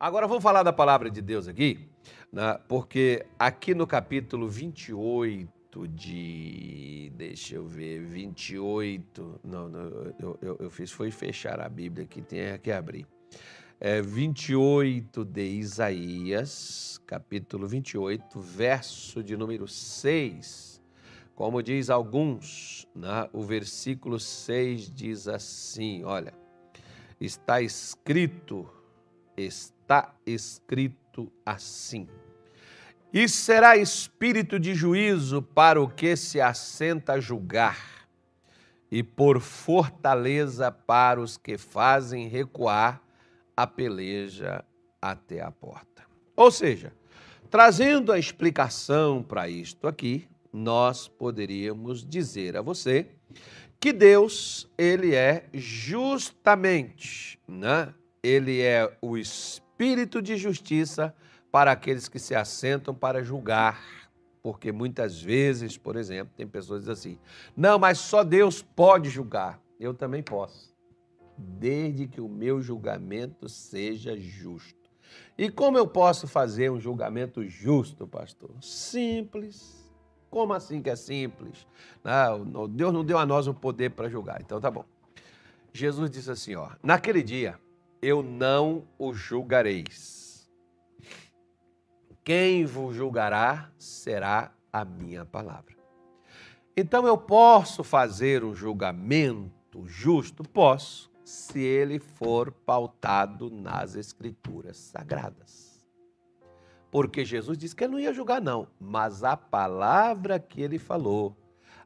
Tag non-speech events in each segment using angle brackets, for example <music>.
Agora vamos falar da palavra de Deus aqui, né? porque aqui no capítulo 28 de. Deixa eu ver, 28. Não, não eu, eu, eu fiz foi fechar a Bíblia aqui, tem que abrir. É 28 de Isaías, capítulo 28, verso de número 6. Como diz alguns, né? o versículo 6 diz assim: olha, está escrito, está está escrito assim. E será espírito de juízo para o que se assenta a julgar, e por fortaleza para os que fazem recuar a peleja até a porta. Ou seja, trazendo a explicação para isto aqui, nós poderíamos dizer a você que Deus, ele é justamente, né? Ele é o espírito espírito de justiça para aqueles que se assentam para julgar. Porque muitas vezes, por exemplo, tem pessoas que dizem assim: não, mas só Deus pode julgar. Eu também posso, desde que o meu julgamento seja justo. E como eu posso fazer um julgamento justo, pastor? Simples. Como assim que é simples? Não, Deus não deu a nós o poder para julgar. Então tá bom. Jesus disse assim: ó, naquele dia eu não o julgareis. Quem vos julgará será a minha palavra. Então eu posso fazer um julgamento justo? Posso, se ele for pautado nas Escrituras Sagradas. Porque Jesus disse que ele não ia julgar, não, mas a palavra que ele falou,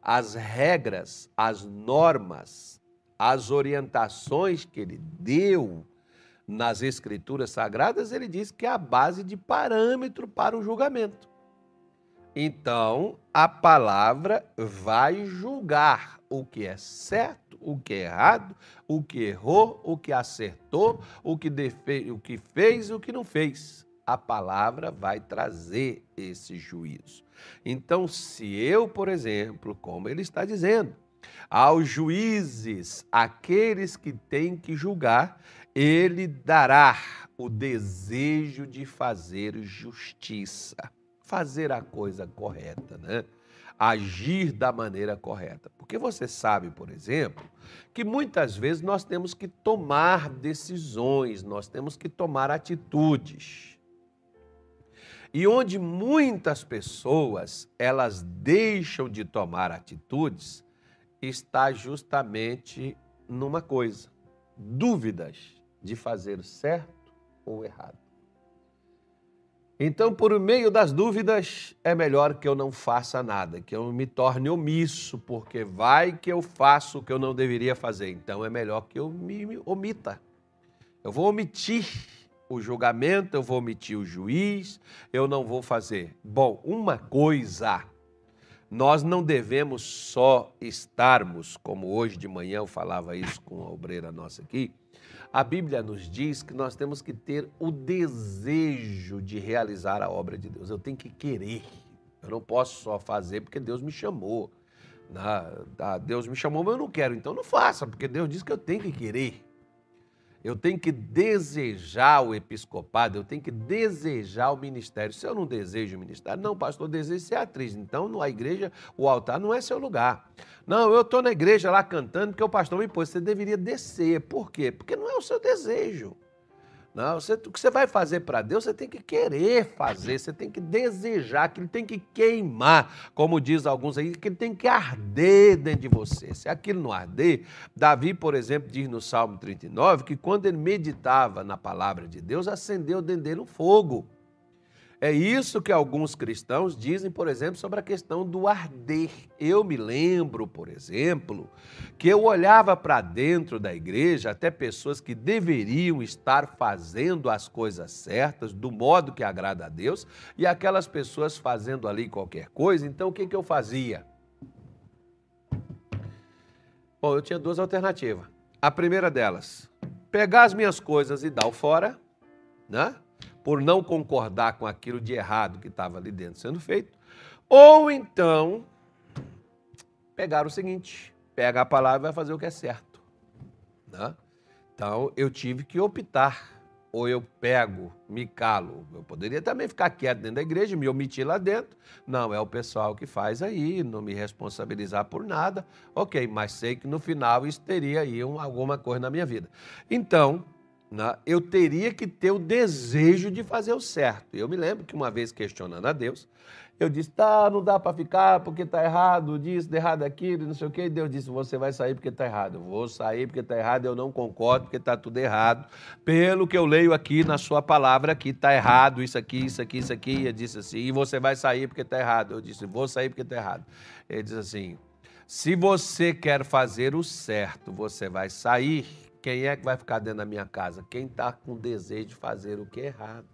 as regras, as normas, as orientações que ele deu, nas Escrituras Sagradas, ele diz que é a base de parâmetro para o julgamento. Então, a palavra vai julgar o que é certo, o que é errado, o que errou, o que acertou, o que, defe... o que fez e o que não fez. A palavra vai trazer esse juízo. Então, se eu, por exemplo, como ele está dizendo, aos juízes, aqueles que têm que julgar, ele dará o desejo de fazer justiça, fazer a coisa correta, né? Agir da maneira correta. Porque você sabe, por exemplo, que muitas vezes nós temos que tomar decisões, nós temos que tomar atitudes. E onde muitas pessoas elas deixam de tomar atitudes, está justamente numa coisa: dúvidas de fazer certo ou errado. Então, por meio das dúvidas, é melhor que eu não faça nada, que eu me torne omisso, porque vai que eu faço o que eu não deveria fazer. Então, é melhor que eu me omita. Eu vou omitir o julgamento, eu vou omitir o juiz, eu não vou fazer. Bom, uma coisa, nós não devemos só estarmos, como hoje de manhã eu falava isso com a obreira nossa aqui, a Bíblia nos diz que nós temos que ter o desejo de realizar a obra de Deus. Eu tenho que querer. Eu não posso só fazer porque Deus me chamou. Deus me chamou, mas eu não quero. Então não faça, porque Deus diz que eu tenho que querer. Eu tenho que desejar o episcopado, eu tenho que desejar o ministério. Se eu não desejo o ministério, não, pastor, desejo ser atriz. Então, a igreja, o altar não é seu lugar. Não, eu estou na igreja lá cantando porque o pastor me pôs. Você deveria descer. Por quê? Porque não é o seu desejo. Não, você, o que você vai fazer para Deus, você tem que querer fazer, você tem que desejar, que ele tem que queimar, como diz alguns aí, que ele tem que arder dentro de você. Se aquilo não arder, Davi, por exemplo, diz no Salmo 39 que quando ele meditava na palavra de Deus, acendeu dentro dele um fogo. É isso que alguns cristãos dizem, por exemplo, sobre a questão do arder. Eu me lembro, por exemplo, que eu olhava para dentro da igreja, até pessoas que deveriam estar fazendo as coisas certas, do modo que agrada a Deus, e aquelas pessoas fazendo ali qualquer coisa. Então, o que, que eu fazia? Bom, eu tinha duas alternativas. A primeira delas, pegar as minhas coisas e dar o fora, né? Por não concordar com aquilo de errado que estava ali dentro sendo feito, ou então pegar o seguinte, pega a palavra e vai fazer o que é certo. Né? Então eu tive que optar ou eu pego, me calo. Eu poderia também ficar quieto dentro da igreja, me omitir lá dentro. Não, é o pessoal que faz aí, não me responsabilizar por nada. Ok, mas sei que no final isso teria aí um, alguma coisa na minha vida. Então, né, eu teria que ter o desejo de fazer o certo. Eu me lembro que uma vez questionando a Deus, eu disse, tá, não dá para ficar porque tá errado disso, de errado aquilo, não sei o quê. E Deus disse, você vai sair porque tá errado. Eu vou sair porque tá errado, eu não concordo porque tá tudo errado. Pelo que eu leio aqui na sua palavra, aqui tá errado, isso aqui, isso aqui, isso aqui. E ele disse assim, e você vai sair porque tá errado. Eu disse, vou sair porque tá errado. Ele disse assim, se você quer fazer o certo, você vai sair. Quem é que vai ficar dentro da minha casa? Quem está com desejo de fazer o que é errado.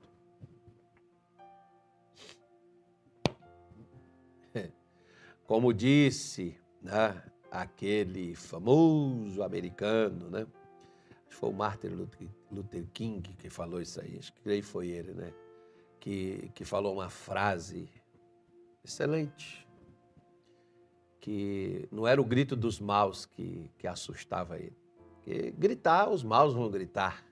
<laughs> Como disse né, aquele famoso americano, né? Foi o Martin Luther King que falou isso aí, acho que foi ele, né? Que, que falou uma frase excelente, que não era o grito dos maus que, que assustava ele. Gritar, os maus vão gritar.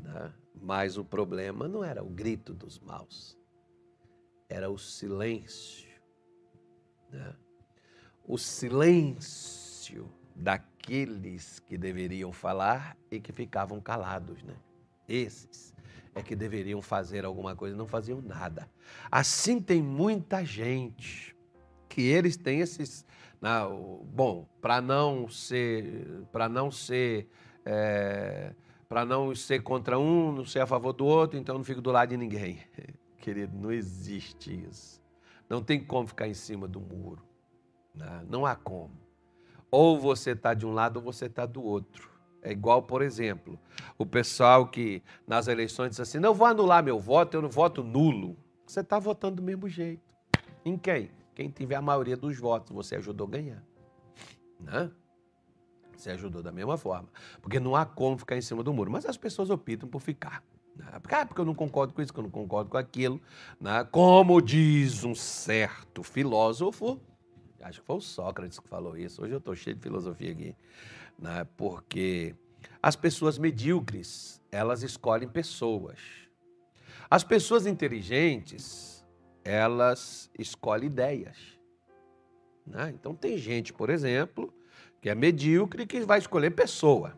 Né? Mas o problema não era o grito dos maus, era o silêncio né? o silêncio daqueles que deveriam falar e que ficavam calados. Né? Esses é que deveriam fazer alguma coisa e não faziam nada. Assim tem muita gente que eles têm esses. Não, bom, para não ser. Para não ser. É, para não ser contra um, não ser a favor do outro, então não fico do lado de ninguém. <laughs> Querido, não existe isso. Não tem como ficar em cima do muro. Né? Não há como. Ou você está de um lado ou você está do outro. É igual, por exemplo, o pessoal que nas eleições diz assim: não vou anular meu voto, eu não voto nulo. Você está votando do mesmo jeito. Em quem? Quem tiver a maioria dos votos, você ajudou a ganhar. Né? Você ajudou da mesma forma. Porque não há como ficar em cima do muro. Mas as pessoas optam por ficar. Né? Ah, porque eu não concordo com isso, que eu não concordo com aquilo. Né? Como diz um certo filósofo, acho que foi o Sócrates que falou isso, hoje eu estou cheio de filosofia aqui, né? porque as pessoas medíocres, elas escolhem pessoas. As pessoas inteligentes, elas escolhem ideias. Né? Então tem gente, por exemplo, que é medíocre que vai escolher pessoa.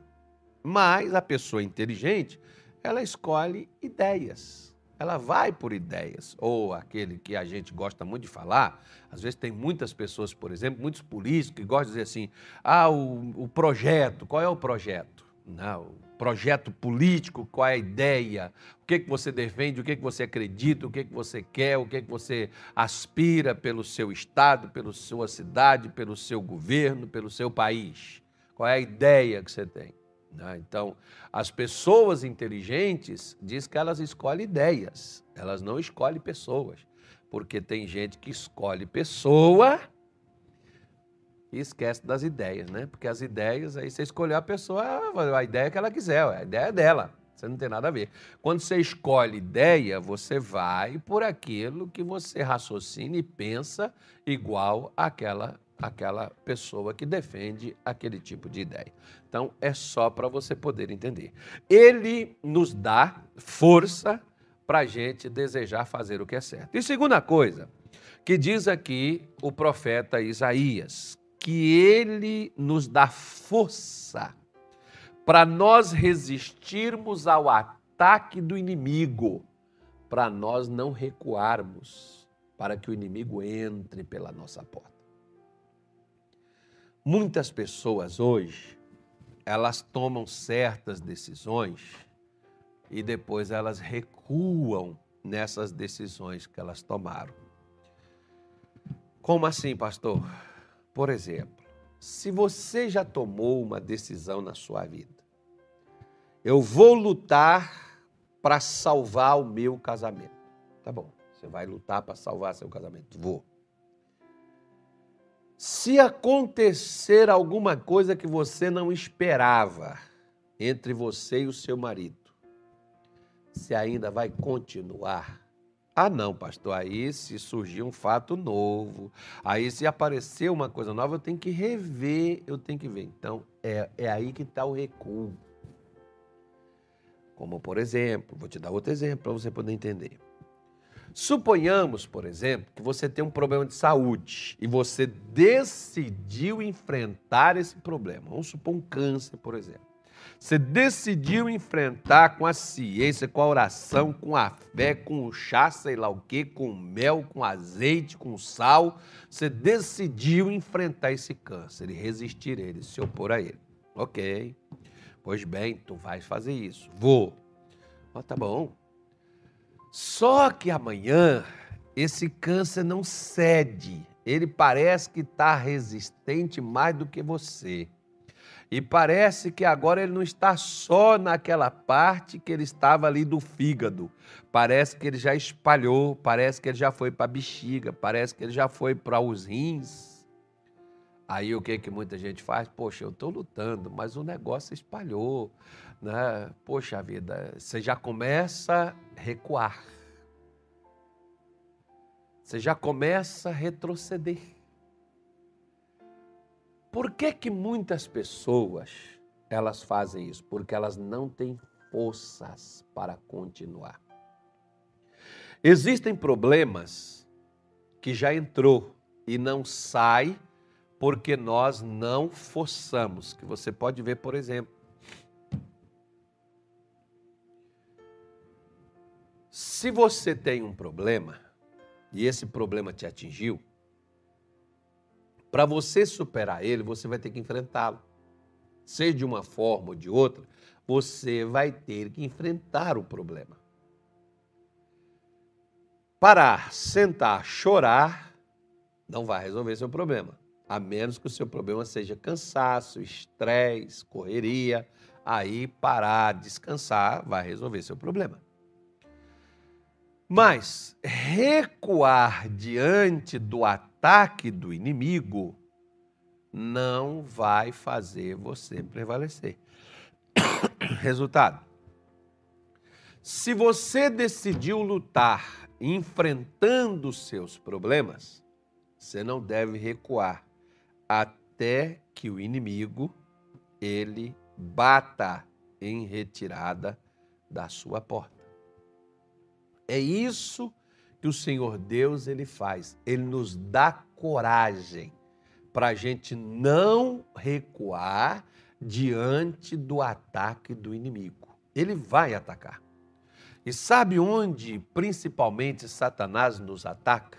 Mas a pessoa inteligente ela escolhe ideias. Ela vai por ideias. Ou aquele que a gente gosta muito de falar, às vezes tem muitas pessoas, por exemplo, muitos políticos que gostam de dizer assim: ah, o, o projeto, qual é o projeto? Não, projeto político, qual é a ideia? O que, que você defende, o que, que você acredita, o que, que você quer, o que, que você aspira pelo seu estado, pela sua cidade, pelo seu governo, pelo seu país? Qual é a ideia que você tem? Né? Então, as pessoas inteligentes diz que elas escolhem ideias, elas não escolhem pessoas, porque tem gente que escolhe pessoa e esquece das ideias, né? Porque as ideias, aí você escolheu a pessoa, a ideia que ela quiser, a ideia é dela. Você não tem nada a ver. Quando você escolhe ideia, você vai por aquilo que você raciocina e pensa igual àquela aquela pessoa que defende aquele tipo de ideia. Então, é só para você poder entender. Ele nos dá força para a gente desejar fazer o que é certo. E segunda coisa, que diz aqui o profeta Isaías, que ele nos dá força para nós resistirmos ao ataque do inimigo, para nós não recuarmos, para que o inimigo entre pela nossa porta. Muitas pessoas hoje, elas tomam certas decisões e depois elas recuam nessas decisões que elas tomaram. Como assim, pastor? Por exemplo, se você já tomou uma decisão na sua vida, eu vou lutar para salvar o meu casamento. Tá bom, você vai lutar para salvar seu casamento. Vou. Se acontecer alguma coisa que você não esperava entre você e o seu marido, você ainda vai continuar? Ah, não, pastor, aí se surgir um fato novo, aí se aparecer uma coisa nova, eu tenho que rever, eu tenho que ver. Então, é, é aí que está o recuo. Como, por exemplo, vou te dar outro exemplo para você poder entender. Suponhamos, por exemplo, que você tem um problema de saúde e você decidiu enfrentar esse problema. Vamos supor um câncer, por exemplo. Você decidiu enfrentar com a ciência, com a oração, com a fé, com o chá, sei lá o quê, com mel, com azeite, com sal. Você decidiu enfrentar esse câncer e resistir a ele, se opor a ele. Ok. Pois bem, tu vais fazer isso. Vou. Oh, tá bom. Só que amanhã esse câncer não cede. Ele parece que está resistente mais do que você. E parece que agora ele não está só naquela parte que ele estava ali do fígado. Parece que ele já espalhou, parece que ele já foi para a bexiga, parece que ele já foi para os rins. Aí o que que muita gente faz? Poxa, eu estou lutando, mas o negócio espalhou né? Poxa vida, você já começa a recuar. Você já começa a retroceder. Por que que muitas pessoas elas fazem isso? Porque elas não têm forças para continuar. Existem problemas que já entrou e não sai porque nós não forçamos. Que você pode ver, por exemplo, Se você tem um problema e esse problema te atingiu, para você superar ele, você vai ter que enfrentá-lo. Seja de uma forma ou de outra, você vai ter que enfrentar o problema. Parar, sentar, chorar, não vai resolver seu problema. A menos que o seu problema seja cansaço, estresse, correria. Aí parar, descansar, vai resolver seu problema. Mas recuar diante do ataque do inimigo não vai fazer você prevalecer. <coughs> Resultado: se você decidiu lutar enfrentando seus problemas, você não deve recuar até que o inimigo ele bata em retirada da sua porta. É isso que o Senhor Deus ele faz. Ele nos dá coragem para a gente não recuar diante do ataque do inimigo. Ele vai atacar. E sabe onde principalmente Satanás nos ataca?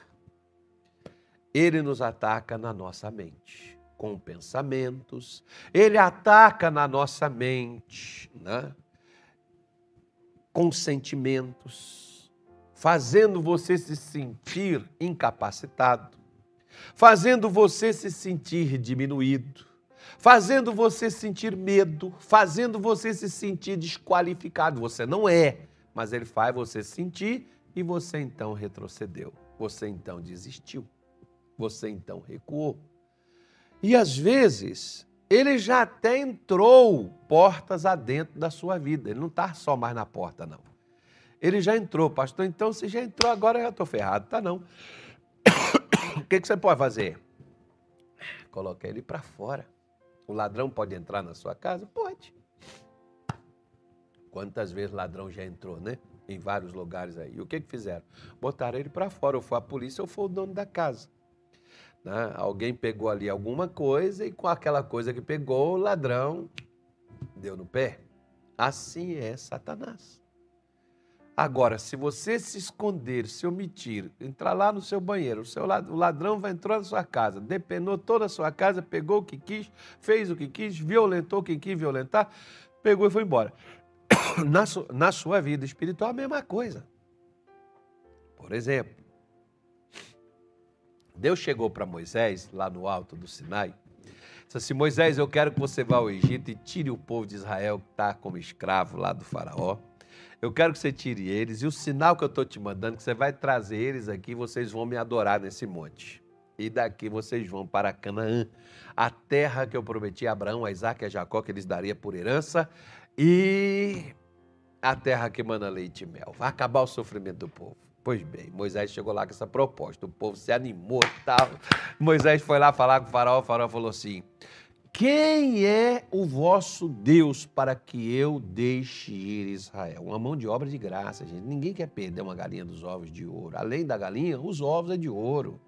Ele nos ataca na nossa mente, com pensamentos. Ele ataca na nossa mente, né? com sentimentos fazendo você se sentir incapacitado, fazendo você se sentir diminuído, fazendo você sentir medo, fazendo você se sentir desqualificado. Você não é, mas ele faz você sentir e você então retrocedeu. Você então desistiu. Você então recuou. E às vezes ele já até entrou portas adentro da sua vida. Ele não está só mais na porta, não. Ele já entrou, pastor. Então, se já entrou, agora eu já estou ferrado. Tá não. <coughs> o que, que você pode fazer? Colocar ele para fora. O ladrão pode entrar na sua casa? Pode. Quantas vezes ladrão já entrou, né? Em vários lugares aí. E o que, que fizeram? Botaram ele para fora. Ou foi a polícia ou foi o dono da casa. Né? Alguém pegou ali alguma coisa e com aquela coisa que pegou, o ladrão deu no pé. Assim é Satanás. Agora, se você se esconder, se omitir, entrar lá no seu banheiro, o, seu, o ladrão vai entrar na sua casa, depenou toda a sua casa, pegou o que quis, fez o que quis, violentou quem quis violentar, pegou e foi embora. <coughs> Na, su, na sua vida espiritual, a mesma coisa. Por exemplo, Deus chegou para Moisés, lá no alto do Sinai, disse assim: Moisés, eu quero que você vá ao Egito e tire o povo de Israel que está como escravo lá do Faraó eu quero que você tire eles. E o sinal que eu estou te mandando, que você vai trazer eles aqui, vocês vão me adorar nesse monte. E daqui vocês vão para Canaã, a terra que eu prometi a Abraão, a Isaac e a Jacó, que eles daria por herança. E a terra que manda leite e mel. Vai acabar o sofrimento do povo. Pois bem, Moisés chegou lá com essa proposta. O povo se animou e tal. Moisés foi lá falar com o faraó. O faraó falou assim: Quem é o vosso Deus para que eu deixe ir Israel? Uma mão de obra de graça, gente. Ninguém quer perder uma galinha dos ovos de ouro. Além da galinha, os ovos é de ouro.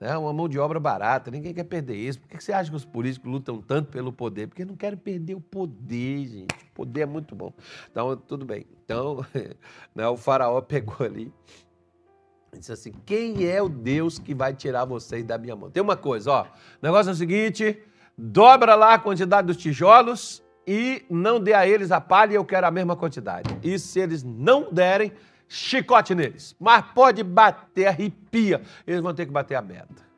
É uma mão de obra barata, ninguém quer perder isso. Por que você acha que os políticos lutam tanto pelo poder? Porque não querem perder o poder, gente. O poder é muito bom. Então, tudo bem. Então, <laughs> né, o faraó pegou ali e disse assim: quem é o Deus que vai tirar vocês da minha mão? Tem uma coisa, ó. O negócio é o seguinte: dobra lá a quantidade dos tijolos e não dê a eles a palha, eu quero a mesma quantidade. E se eles não derem, chicote neles. Mas pode bater, arrepia. Eles vão ter que bater a meta.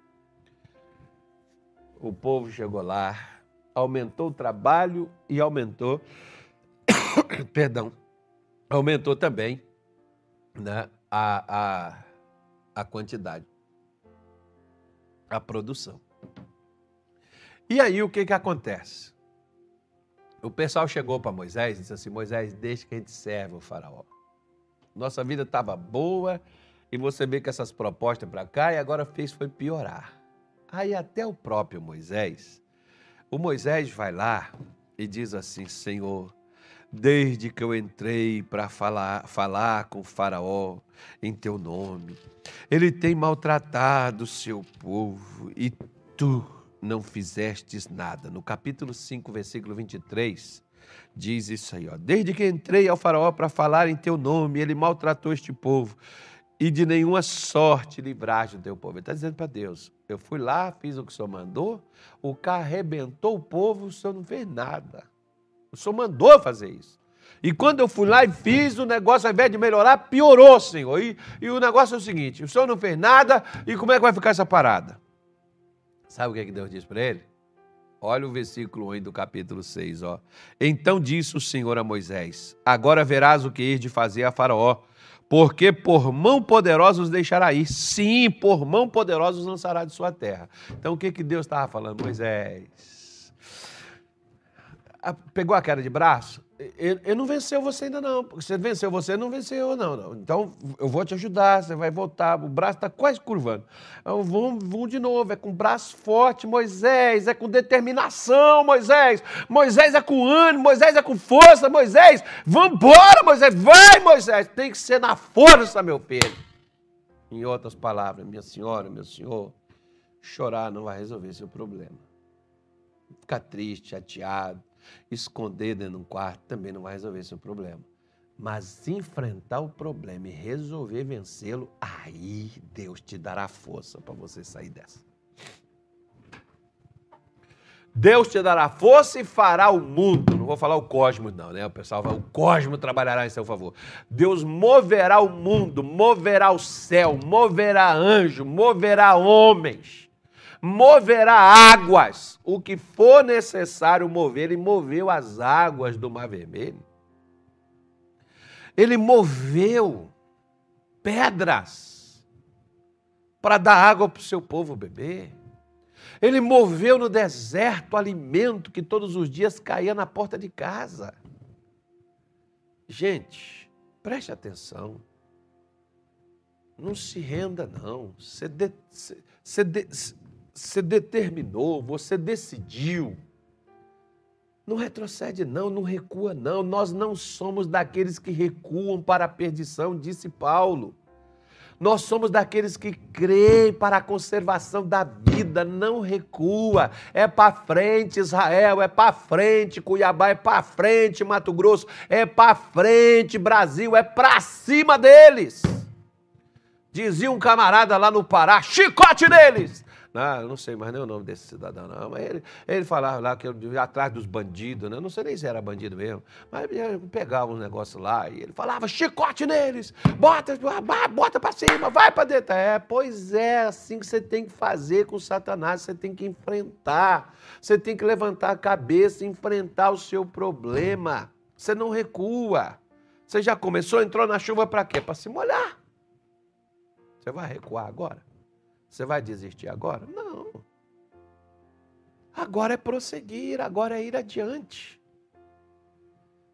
O povo chegou lá, aumentou o trabalho e aumentou, <coughs> perdão, aumentou também né, a, a, a quantidade, a produção. E aí o que, que acontece? O pessoal chegou para Moisés e disse assim: Moisés, deixa que a gente serve o faraó. Nossa vida estava boa e você vê que essas propostas para cá e agora fez foi piorar. Aí até o próprio Moisés, o Moisés vai lá e diz assim: Senhor, desde que eu entrei para falar, falar com o Faraó em teu nome, ele tem maltratado o seu povo e tu não fizestes nada. No capítulo 5, versículo 23, diz isso aí, ó. Desde que entrei ao faraó para falar em teu nome, ele maltratou este povo e de nenhuma sorte livraste o teu povo. Ele está dizendo para Deus, eu fui lá, fiz o que o Senhor mandou, o carro arrebentou o povo, o Senhor não fez nada. O Senhor mandou fazer isso. E quando eu fui lá e fiz, o negócio, ao invés de melhorar, piorou, Senhor. E, e o negócio é o seguinte: o Senhor não fez nada, e como é que vai ficar essa parada? Sabe o que, é que Deus disse para ele? Olha o versículo 1 do capítulo 6, ó. Então disse o Senhor a Moisés: Agora verás o que ir de fazer a Faraó, porque por mão poderosa os deixará ir. Sim, por mão poderosa os lançará de sua terra. Então o que, que Deus estava falando? Moisés. Pegou a queda de braço? ele, não venceu você ainda não. Você venceu você, não venceu não, não. Então, eu vou te ajudar, você vai voltar. O braço está quase curvando. Então, de novo, é com braço forte, Moisés, é com determinação, Moisés. Moisés é com ânimo, Moisés é com força, Moisés. Vambora, Moisés, vai, Moisés. Tem que ser na força, meu filho. Em outras palavras, minha senhora, meu senhor, chorar não vai resolver seu problema. Ficar triste, chateado, Esconder dentro de um quarto também não vai resolver seu problema. Mas enfrentar o problema e resolver vencê-lo, aí Deus te dará força para você sair dessa. Deus te dará força e fará o mundo. Não vou falar o cosmos, não, né? O pessoal vai, o cosmos trabalhará em seu favor. Deus moverá o mundo, moverá o céu, moverá anjo, moverá homens moverá águas, o que for necessário mover. Ele moveu as águas do Mar Vermelho. Ele moveu pedras para dar água para o seu povo beber. Ele moveu no deserto alimento que todos os dias caía na porta de casa. Gente, preste atenção. Não se renda, não. Você, de, você, de, você determinou, você decidiu. Não retrocede, não, não recua, não. Nós não somos daqueles que recuam para a perdição, disse Paulo. Nós somos daqueles que creem para a conservação da vida, não recua. É para frente, Israel, é para frente, Cuiabá, é para frente, Mato Grosso, é para frente, Brasil, é para cima deles. Dizia um camarada lá no Pará: chicote neles! Eu não sei mais nem o nome desse cidadão, não. Mas ele, ele falava lá que atrás dos bandidos, né? Não sei nem se era bandido mesmo. Mas pegava uns negócios lá e ele falava, chicote neles, bota, bota pra cima, vai pra dentro. É, pois é, assim que você tem que fazer com Satanás, você tem que enfrentar. Você tem que levantar a cabeça enfrentar o seu problema. Você não recua. Você já começou, entrou na chuva para quê? Para se molhar. Você vai recuar agora? Você vai desistir agora? Não. Agora é prosseguir, agora é ir adiante.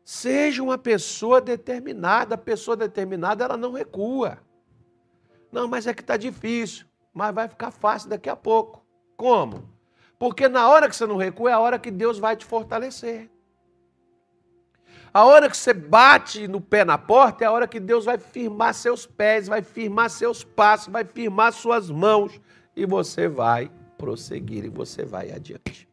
Seja uma pessoa determinada. A pessoa determinada, ela não recua. Não, mas é que está difícil. Mas vai ficar fácil daqui a pouco. Como? Porque na hora que você não recua é a hora que Deus vai te fortalecer. A hora que você bate no pé na porta é a hora que Deus vai firmar seus pés, vai firmar seus passos, vai firmar suas mãos e você vai prosseguir e você vai adiante.